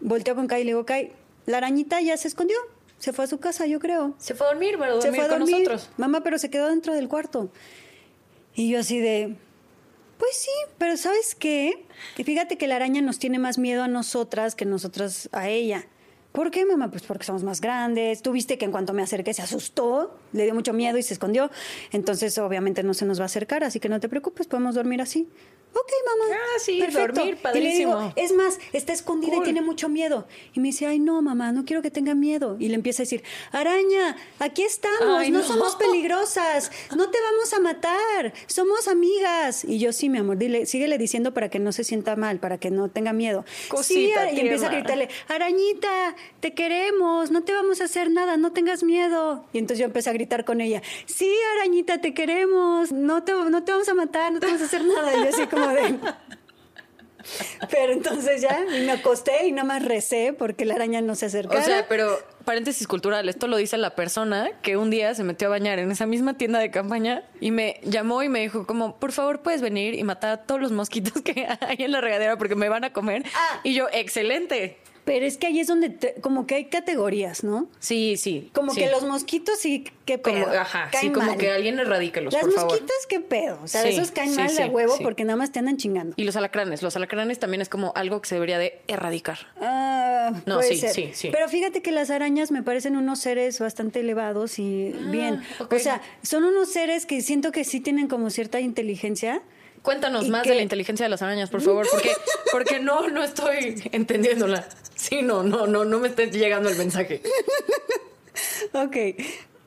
[SPEAKER 1] Volteo con Kai y le digo, Kai, la arañita ya se escondió. Se fue a su casa, yo creo.
[SPEAKER 2] Se fue a dormir, bueno, se fue a dormir. con nosotros.
[SPEAKER 1] Mamá, pero se quedó dentro del cuarto. Y yo así de, pues sí, pero ¿sabes qué? Que fíjate que la araña nos tiene más miedo a nosotras que nosotras a ella. ¿Por qué, mamá? Pues porque somos más grandes. Tú viste que en cuanto me acerqué se asustó, le dio mucho miedo y se escondió. Entonces, obviamente, no se nos va a acercar, así que no te preocupes, podemos dormir así. Ok, mamá.
[SPEAKER 2] Ah, sí, dormir, padrísimo.
[SPEAKER 1] Y le digo, es más, está escondida y tiene mucho miedo. Y me dice, ay, no, mamá, no quiero que tenga miedo. Y le empieza a decir, araña, aquí estamos, no, somos [LAUGHS] peligrosas, no te vamos a matar, somos amigas. Y yo, sí, mi amor, dile, síguele diciendo para que no se sienta mal, para que no tenga miedo.
[SPEAKER 2] Cosita,
[SPEAKER 1] sí, y empieza a gritarle, arañita, te queremos, no te vamos a hacer nada, no tengas miedo. Y entonces yo empecé a gritar con ella, sí, arañita, te queremos, no te, no te vamos a matar, no te vamos a hacer nada. Y yo así como de... Pero entonces ya me acosté y nada más recé porque la araña no se acercaba.
[SPEAKER 2] O sea, pero paréntesis cultural, esto lo dice la persona que un día se metió a bañar en esa misma tienda de campaña y me llamó y me dijo como, por favor, puedes venir y matar a todos los mosquitos que [LAUGHS] hay en la regadera porque me van a comer. Ah. Y yo, excelente.
[SPEAKER 1] Pero es que ahí es donde como que hay categorías, ¿no?
[SPEAKER 2] Sí, sí.
[SPEAKER 1] Como que los mosquitos sí, qué pedo.
[SPEAKER 2] Como, ajá, sí, como que alguien eradíquelos,
[SPEAKER 1] Las
[SPEAKER 2] por
[SPEAKER 1] mosquitas, qué pedo. O sea, esos caen mal de huevo porque nada más te andan chingando.
[SPEAKER 2] Y los alacranes. Los alacranes también es como algo que se debería de erradicar.
[SPEAKER 1] Ah, no, sí, sí, sí. Pero fíjate que las arañas me parecen unos seres bastante elevados y ah, bien. O sea, son unos seres que siento que sí tienen como cierta inteligencia.
[SPEAKER 2] Cuéntanos más de la inteligencia de las arañas, por favor, porque, [LAUGHS] porque no, no estoy entendiéndola. Sí, no, no, no, no me está llegando el mensaje.
[SPEAKER 1] ok.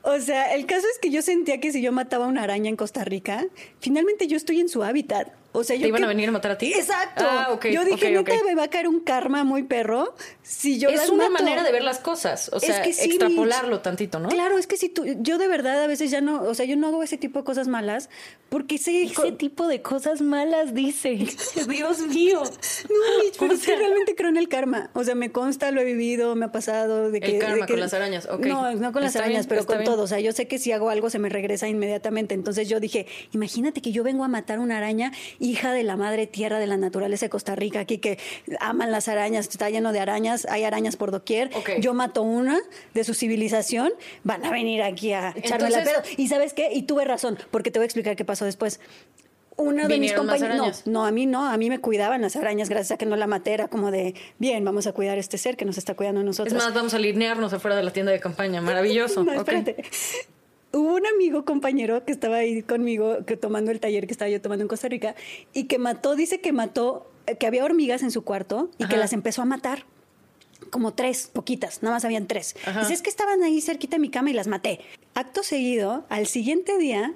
[SPEAKER 1] O sea, el caso es que yo sentía que si yo mataba una araña en Costa Rica, finalmente yo estoy en su hábitat. O sea, yo
[SPEAKER 2] ¿Te iban a venir a matar a ti?
[SPEAKER 1] Exacto. Ah, yo dije, neta, me va a caer un karma muy perro si yo
[SPEAKER 2] Es una manera de ver las cosas, o sea, extrapolarlo tantito, ¿no?
[SPEAKER 1] Claro, es que si tú, yo de verdad a veces ya no, o sea, yo no hago ese tipo de cosas malas porque sé...
[SPEAKER 2] Ese tipo de cosas malas, dice. [LAUGHS] Dios mío.
[SPEAKER 1] No, Mitch, [LAUGHS] pero realmente creo en el karma. O sea, me consta, lo he vivido, me ha pasado de que...
[SPEAKER 2] El karma con las arañas, ok.
[SPEAKER 1] No, no con las arañas, pero con todo. O sea, yo sé que si hago algo se me regresa inmediatamente. Entonces yo dije, imagínate que yo vengo a matar una araña hija de la madre tierra de la naturaleza de Costa Rica, aquí que aman las arañas, está lleno de arañas, hay arañas por doquier. Yo mato una de su civilización, van a venir aquí a echarme la pedo. Y sabes qué, y tuve razón, porque te voy a explicar qué pasó después. Una de mis compañeros. No, no, a mí no, a mí me cuidaban las arañas gracias a que no la maté. Era como de, bien, vamos a cuidar a este ser que nos está cuidando a nosotros.
[SPEAKER 2] Es más, vamos a alinearnos afuera de la tienda de campaña. Maravilloso. [LAUGHS] no, espérate
[SPEAKER 1] hubo un amigo, compañero, que estaba ahí conmigo, que tomando el taller que estaba yo tomando en Costa Rica, y que mató, dice que mató, eh, que había hormigas en su cuarto y que las empezó a matar. Como tres, poquitas, nada más habían tres. Dice, es que estaban ahí cerquita de mi cama y las maté. Acto seguido, al siguiente día,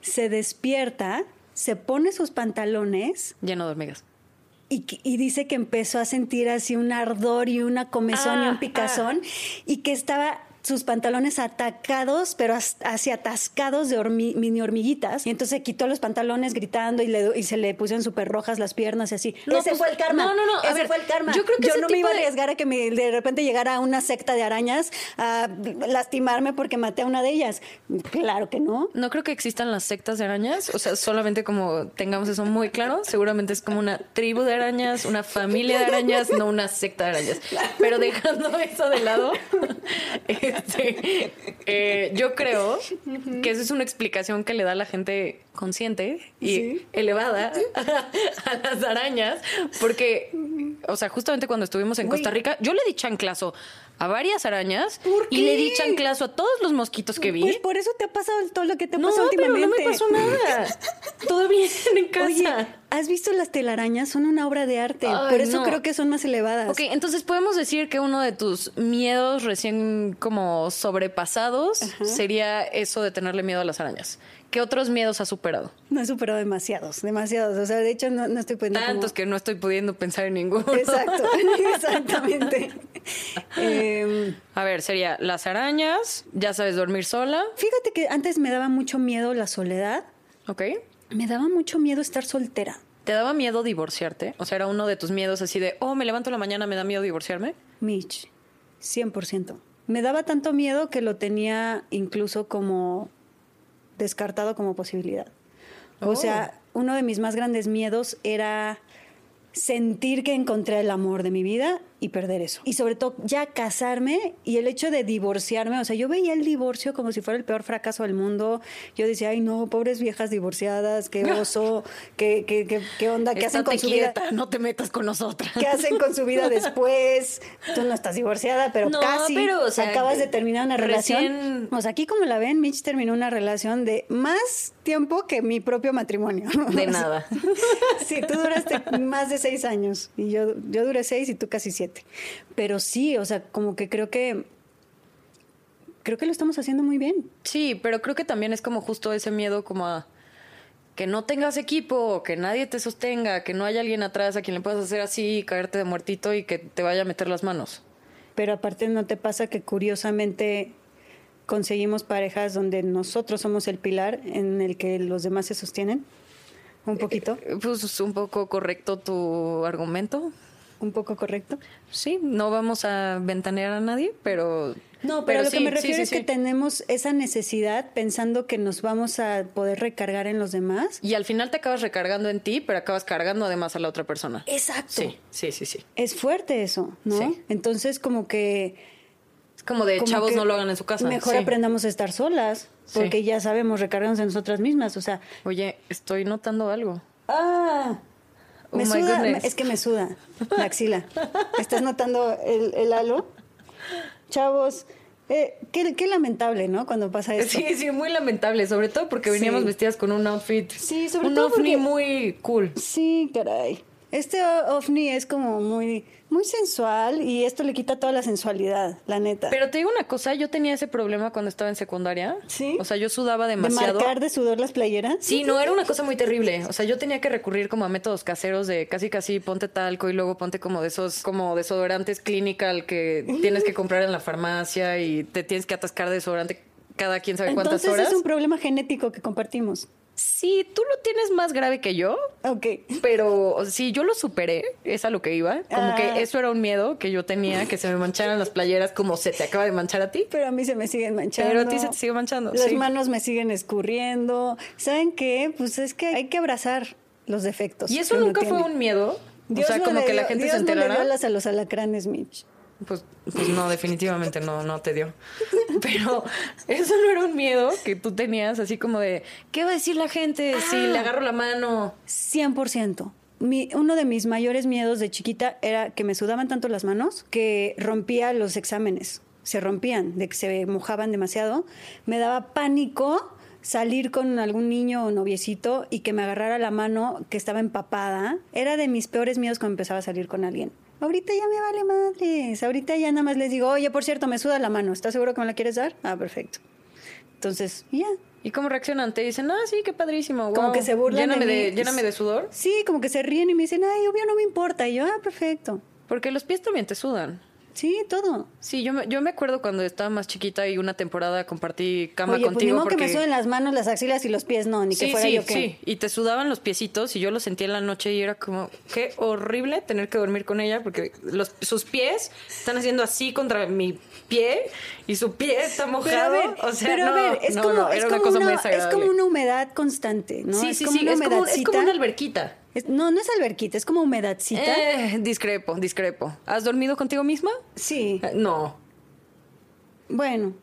[SPEAKER 1] se despierta, se pone sus pantalones.
[SPEAKER 2] Lleno de hormigas.
[SPEAKER 1] Y, dice que empezó a sentir así un ardor y una comezón y un ah, picazón ah. y que estaba sus pantalones atacados, pero así atascados de mini hormiguitas. Y entonces quitó los pantalones gritando y, le, y se le pusieron súper rojas las piernas y así. ese pues, fue el karma.
[SPEAKER 2] No, no, no.
[SPEAKER 1] Ese fue el karma. Yo creo que yo no me iba a arriesgar a que me, de repente llegara una secta de arañas a lastimarme porque maté a una de ellas. Claro que no.
[SPEAKER 2] No creo que existan las sectas de arañas. O sea, solamente como tengamos eso muy claro, seguramente es como una tribu de arañas, una familia de arañas, no una secta de arañas. [LAUGHS] Pero dejando eso de lado, [LAUGHS] Eh, [LAUGHS] yo creo que esa es una explicación que le da a la gente consciente y elevada [LAUGHS] a, las arañas, porque, o sea, justamente cuando estuvimos en Costa Rica, yo le di chanclazo a varias arañas y le di chanclazo a todos los mosquitos que vi.
[SPEAKER 1] Pues por eso te ha pasado todo lo que te ha pasado últimamente.
[SPEAKER 2] no me pasó nada. [LAUGHS] todo bien en casa.
[SPEAKER 1] ¿has visto las telarañas? Son una obra de arte. por eso creo que son más elevadas.
[SPEAKER 2] Ok, entonces podemos decir que uno de tus miedos recién como sobrepasados sería eso de tenerle miedo a las arañas. ¿Qué otros miedos has superado?
[SPEAKER 1] No he superado demasiados, demasiados. O sea, de hecho no, estoy pudiendo...
[SPEAKER 2] Tantos que no estoy pudiendo pensar en ninguno.
[SPEAKER 1] Exacto, [LAUGHS] [LAUGHS] exactamente.
[SPEAKER 2] Em, a ver, sería las arañas, ya sabes dormir sola.
[SPEAKER 1] Fíjate que antes me daba mucho miedo la soledad.
[SPEAKER 2] Ok.
[SPEAKER 1] Me daba mucho miedo estar soltera.
[SPEAKER 2] ¿Te daba miedo divorciarte? O sea, era uno de tus miedos así de, oh, me levanto la mañana, me da miedo divorciarme.
[SPEAKER 1] Mitch, 100%. me daba tanto miedo que lo tenía incluso como descartado como posibilidad. O sea, oh. uno de mis más grandes miedos era sentir que encontré el amor de mi vida y perder eso. Y sobre todo ya casarme y el hecho de divorciarme, o sea, yo veía el divorcio como si fuera el peor fracaso del mundo. Yo decía, ay no, pobres viejas divorciadas, qué [LAUGHS] oso, qué, qué, qué, onda, qué hacen con su vida.
[SPEAKER 2] No te metas con nosotras.
[SPEAKER 1] ¿Qué hacen con su vida [LAUGHS] después? Tú no estás divorciada, pero casi. Pero, o sea, acabas de terminar una relación. O sea, aquí como la ven, Mitch terminó una relación de más tiempo que mi propio matrimonio. [LAUGHS]
[SPEAKER 2] De nada.
[SPEAKER 1] sí, tú duraste más de seis años y yo, yo duré seis y tú casi siete. Pero sí, o sea, como que creo que creo que lo estamos haciendo muy bien.
[SPEAKER 2] Sí, pero creo que también es como justo ese miedo como a que no tengas equipo, que nadie te sostenga, que no haya alguien atrás a quien le puedas hacer así, caerte de muertito y que te vaya a meter las manos.
[SPEAKER 1] Pero aparte no te pasa que curiosamente conseguimos parejas donde nosotros somos el pilar en el que los demás se sostienen. Un poquito.
[SPEAKER 2] Eh, pues un poco correcto tu argumento
[SPEAKER 1] un poco correcto.
[SPEAKER 2] Sí, no vamos a ventanear a nadie, pero...
[SPEAKER 1] No, pero, lo que me refiero es que tenemos esa necesidad pensando que nos vamos a poder recargar en los demás.
[SPEAKER 2] Y al final te acabas recargando en ti, pero acabas cargando además a la otra persona.
[SPEAKER 1] Exacto.
[SPEAKER 2] Sí, sí, sí, sí.
[SPEAKER 1] Es fuerte eso, ¿no? Entonces como que...
[SPEAKER 2] Es como de chavos no lo hagan en su casa.
[SPEAKER 1] Mejor aprendamos a estar solas, porque ya sabemos recargarnos en nosotras mismas, o sea...
[SPEAKER 2] Oye, estoy notando algo.
[SPEAKER 1] Ah, Oh me suda, es que me suda la axila. [LAUGHS] ¿Estás notando el, el halo? Chavos, eh, qué, qué, lamentable, ¿no? Cuando pasa eso.
[SPEAKER 2] Sí, sí, muy lamentable, sobre todo porque veníamos vestidas con un outfit. Sí, sobre un todo. Un ovni muy cool.
[SPEAKER 1] Sí, caray. Este ovni es como muy, muy sensual y esto le quita toda la sensualidad, la neta.
[SPEAKER 2] Pero te digo una cosa, yo tenía ese problema cuando estaba en secundaria. Sí. O sea, yo sudaba demasiado.
[SPEAKER 1] ¿De marcar de sudor las playeras?
[SPEAKER 2] Sí, no, era una cosa muy terrible. O sea, yo tenía que recurrir como a métodos caseros de casi casi ponte talco y luego ponte como de esos, como desodorantes clinical que tienes que comprar en la farmacia y te tienes que atascar de desodorante cada quien sabe cuántas horas.
[SPEAKER 1] Entonces es un problema genético que compartimos.
[SPEAKER 2] Sí, tú lo tienes más grave que yo.
[SPEAKER 1] Ok.
[SPEAKER 2] Pero sí, yo lo superé, es a lo que iba. Como que ah. eso era un miedo que yo tenía, que se me mancharan las playeras como se te acaba de manchar a ti.
[SPEAKER 1] Pero a mí se me siguen manchando.
[SPEAKER 2] Pero a ti se te sigue manchando.
[SPEAKER 1] Las manos me siguen escurriendo. ¿Saben qué? Pues es que hay que abrazar los defectos.
[SPEAKER 2] ¿Y eso nunca fue un miedo? o sea, como que la gente se.
[SPEAKER 1] No le a los alacranes, Mitch.
[SPEAKER 2] Pues, pues no, definitivamente no, no te dio. Pero eso no era un miedo que tú tenías, así como de, ¿qué va a decir la gente si le agarro la mano?
[SPEAKER 1] 100%. Mi, uno de mis mayores miedos de chiquita era que me sudaban tanto las manos que rompía los exámenes. Se rompían, de que se mojaban demasiado. Me daba pánico salir con algún niño o noviecito y que me agarrara la mano que estaba empapada. Era de mis peores miedos cuando empezaba a salir con alguien. Ahorita ya me vale madres. Ahorita ya nada más les digo, oye, por cierto, me suda la mano. ¿Estás seguro que me la quieres dar? Ah, perfecto. Entonces, ya.
[SPEAKER 2] ¿Y cómo reaccionan? Te dicen, ah, sí, qué padrísimo.
[SPEAKER 1] Como que se burlan.
[SPEAKER 2] Lléname de, lléname de sudor.
[SPEAKER 1] Sí, como que se ríen y me dicen, ay, obvio no me importa. Y yo, ah, perfecto.
[SPEAKER 2] Porque los pies también te sudan.
[SPEAKER 1] Sí, todo.
[SPEAKER 2] Sí, yo me, yo me acuerdo cuando estaba más chiquita y una temporada compartí cama
[SPEAKER 1] Oye,
[SPEAKER 2] contigo.
[SPEAKER 1] Pues ni que me suden las manos, las axilas y los pies, no, ni que fuera yo
[SPEAKER 2] que. Sí, y te sudaban los piecitos y yo los sentía en la noche y era como, qué horrible tener que dormir con ella porque los, sus pies están haciendo así contra mi pie y su pie está mojado. Pero a ver, o sea, pero a ver, es como, es
[SPEAKER 1] como una, Es como una humedad constante, ¿no?
[SPEAKER 2] Sí, sí, sí, es como, es como una alberquita
[SPEAKER 1] no, no es alberquita, es como humedadcita.
[SPEAKER 2] Eh, discrepo, discrepo. ¿Has dormido contigo misma?
[SPEAKER 1] Sí.
[SPEAKER 2] Eh, no.
[SPEAKER 1] Bueno.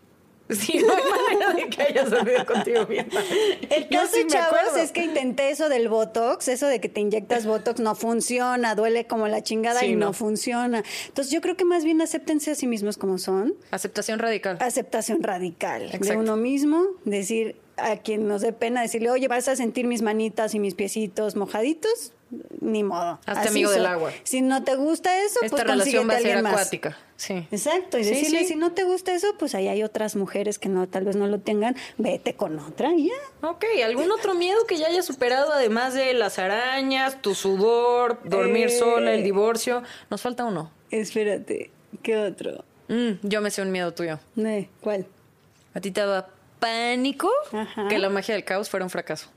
[SPEAKER 2] Sí, no hay manera de que hayas dormido contigo misma.
[SPEAKER 1] El caso, chavos, es que intenté eso del Botox, eso de que te inyectas Botox no funciona, duele como la chingada y no. funciona. Entonces yo creo que más bien acéptense a sí mismos como son.
[SPEAKER 2] Aceptación radical.
[SPEAKER 1] Aceptación radical de uno mismo, decir, a quien nos dé pena decirle, oye, vas a sentir mis manitas y mis piecitos mojaditos, ni modo.
[SPEAKER 2] Hazte amigo del agua.
[SPEAKER 1] Si no te gusta eso,
[SPEAKER 2] Esta
[SPEAKER 1] pues
[SPEAKER 2] relación va a
[SPEAKER 1] ser
[SPEAKER 2] acuática. Sí.
[SPEAKER 1] Exacto. Y decirle, si no te gusta eso, pues ahí hay otras mujeres que no, tal vez no lo tengan, vete con otra y ya.
[SPEAKER 2] Ok, ¿algún otro miedo que ya hayas superado, además de las arañas, tu sudor, dormir eh, sola, el divorcio? Nos falta uno.
[SPEAKER 1] Espérate, ¿qué otro?
[SPEAKER 2] Mm, yo me sé un miedo tuyo.
[SPEAKER 1] ¿Cuál?
[SPEAKER 2] A ti te da pánico que la magia del caos fuera un fracaso.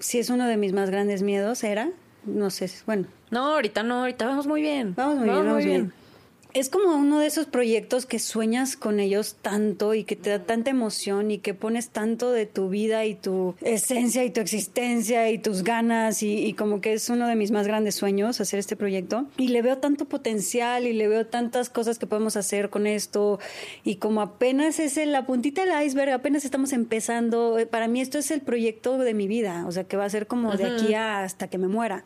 [SPEAKER 1] Si es uno de mis más grandes miedos, era, no sé, bueno.
[SPEAKER 2] No, ahorita no, ahorita vamos muy bien.
[SPEAKER 1] Vamos muy bien, vamos muy bien. Es como uno de esos proyectos que sueñas con ellos tanto y que te da tanta emoción y que pones tanto de tu vida y tu esencia y tu existencia y tus ganas y, como que es uno de mis más grandes sueños hacer este proyecto. Y le veo tanto potencial y le veo tantas cosas que podemos hacer con esto y como apenas es la puntita del iceberg, apenas estamos empezando, eh, para mí esto es el proyecto de mi vida, o sea que va a ser como de aquí hasta que me muera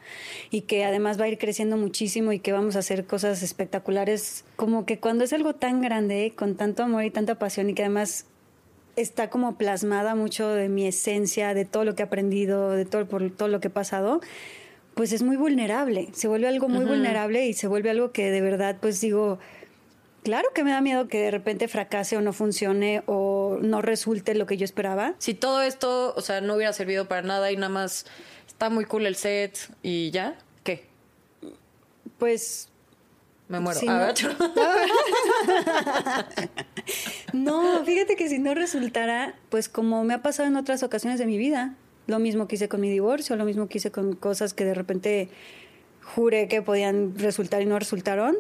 [SPEAKER 1] y que además va a ir creciendo muchísimo y que vamos a hacer cosas espectaculares como que cuando es algo tan grande, con tanto amor y tanta pasión y que además está como plasmada mucho de mi esencia, de todo lo que he aprendido, de todo, por todo lo que he pasado, pues es muy vulnerable, se vuelve algo muy vulnerable y se vuelve algo que de verdad pues digo, claro que me da miedo que de repente fracase o no funcione o no resulte lo que yo esperaba.
[SPEAKER 2] Si todo esto, o sea, no hubiera servido para nada y nada más está muy cool el set y ya, ¿qué?
[SPEAKER 1] Pues
[SPEAKER 2] me muero. [LAUGHS] [LAUGHS]
[SPEAKER 1] no. fíjate que si no resultara, pues como me ha pasado en otras ocasiones de mi vida, lo mismo que hice con mi divorcio, lo mismo que hice con cosas que de repente juré que podían resultar y no resultaron.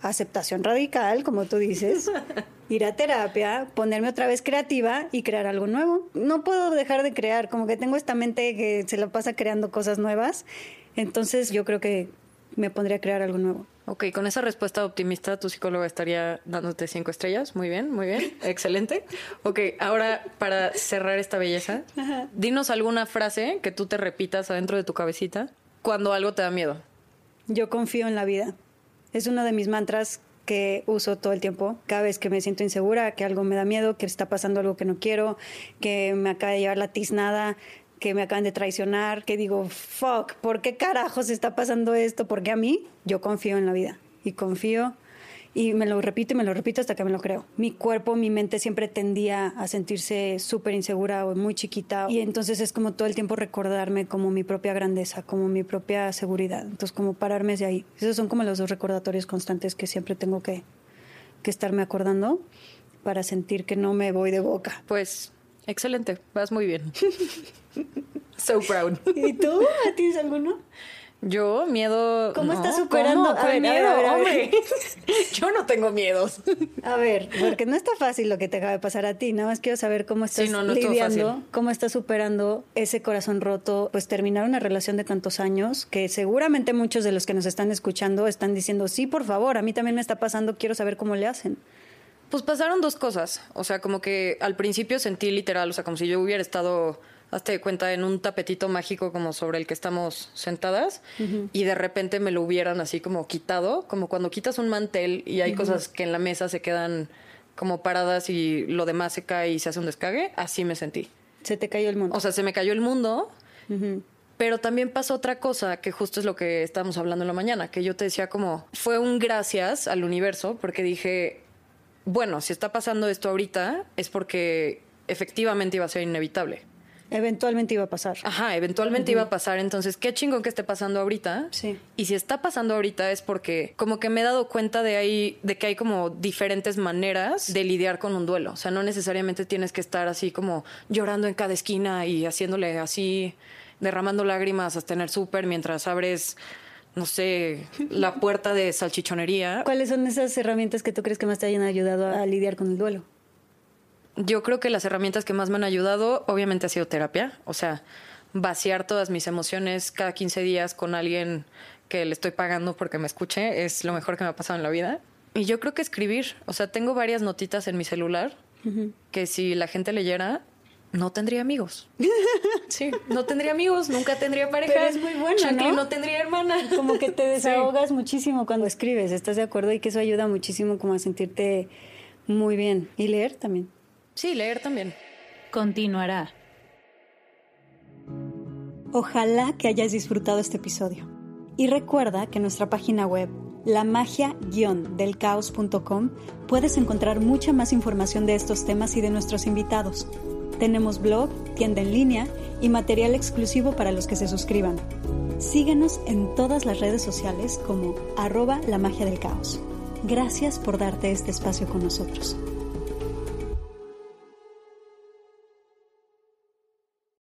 [SPEAKER 1] Aceptación radical, como tú dices. [LAUGHS] Ir a terapia, ponerme otra vez creativa y crear algo nuevo. No puedo dejar de crear, como que tengo esta mente que se la pasa creando cosas nuevas. Entonces yo creo que me pondría a crear algo nuevo.
[SPEAKER 2] Ok, con esa respuesta optimista, tu psicóloga estaría dándote cinco estrellas. Muy bien, muy bien. [LAUGHS] Excelente. Ok, ahora para cerrar esta belleza, dinos alguna frase que tú te repitas adentro de tu cabecita cuando algo te da miedo.
[SPEAKER 1] Yo confío en la vida. Es uno de mis mantras que uso todo el tiempo. Cada vez que me siento insegura, que algo me da miedo, que está pasando algo que no quiero, que me acaba de llevar la tiznada, que me acaban de traicionar, que digo, fuck, ¿por qué carajos está pasando esto? Porque a mí yo confío en la vida y confío y me lo repito y me lo repito hasta que me lo creo. Mi cuerpo, mi mente siempre tendía a sentirse súper insegura o muy chiquita y entonces es como todo el tiempo recordarme como mi propia grandeza, como mi propia seguridad. Entonces como pararme de ahí. Esos son como los dos recordatorios constantes que siempre tengo que, que estarme acordando para sentir que no me voy de boca.
[SPEAKER 2] Pues excelente, vas muy bien. [LAUGHS] So proud. [LAUGHS]
[SPEAKER 1] ¿Y tú? ¿Tienes alguno?
[SPEAKER 2] Yo, miedo.
[SPEAKER 1] ¿Cómo estás superando?
[SPEAKER 2] A ver, miedo, hombre. [LAUGHS] Yo no tengo miedos.
[SPEAKER 1] A ver, porque no está fácil lo que te acaba de pasar a ti. Nada más quiero saber cómo estás lidiando, cómo estás superando ese corazón roto. Pues terminar una relación de tantos años que seguramente muchos de los que nos están escuchando están diciendo, sí, por favor, a mí también me está pasando, quiero saber cómo le hacen.
[SPEAKER 2] Pues pasaron dos cosas. O sea, como que al principio sentí literal, o sea, como si yo hubiera estado hazte de cuenta, en un tapetito mágico como sobre el que estamos sentadas y de repente me lo hubieran así como quitado, como cuando quitas un mantel y hay cosas que en la mesa se quedan como paradas y lo demás se cae y se hace un descague, así me sentí.
[SPEAKER 1] Se te cayó el mundo.
[SPEAKER 2] O sea, se me cayó el mundo. Pero también pasó otra cosa, que justo es lo que estábamos hablando en la mañana, que yo te decía como, fue un gracias al universo, porque dije, bueno, si está pasando esto ahorita, es porque efectivamente iba a ser inevitable.
[SPEAKER 1] Eventualmente iba a pasar.
[SPEAKER 2] Ajá, eventualmente iba a pasar. Entonces, qué chingón que esté pasando ahorita.
[SPEAKER 1] Sí.
[SPEAKER 2] Y si está pasando ahorita es porque como que me he dado cuenta de ahí, de que hay como diferentes maneras de lidiar con un duelo. O sea, no necesariamente tienes que estar así como llorando en cada esquina y haciéndole así, derramando lágrimas hasta en el súper mientras abres no sé, la puerta de salchichonería. [LAUGHS]
[SPEAKER 1] ¿Cuáles son esas herramientas que tú crees que más te hayan ayudado a lidiar con el duelo?
[SPEAKER 2] yo creo que las herramientas que más me han ayudado, obviamente, ha sido terapia. O sea, vaciar todas mis emociones cada 15 días con alguien que le estoy pagando porque me escuche es lo mejor que me ha pasado en la vida. Y yo creo que escribir, o sea, tengo varias notitas en mi celular que si la gente leyera, no tendría amigos. [LAUGHS] Sí, no tendría amigos, nunca tendría pareja.
[SPEAKER 1] Pero es muy bueno, ¿no?
[SPEAKER 2] no tendría hermana.
[SPEAKER 1] Como que te [LAUGHS] desahogas muchísimo cuando escribes, ¿estás de acuerdo? Y que eso ayuda muchísimo como a sentirte muy bien. Y leer también.
[SPEAKER 2] Sí, leer también.
[SPEAKER 3] Continuará. Ojalá que hayas disfrutado este episodio. Y recuerda que en nuestra página web, la magia-delcaos.com, puedes encontrar mucha más información de estos temas y de nuestros invitados. Tenemos blog, tienda en línea y material exclusivo para los que se suscriban. Síguenos en todas las redes sociales como arroba la magia del caos. Gracias por darte este espacio con nosotros.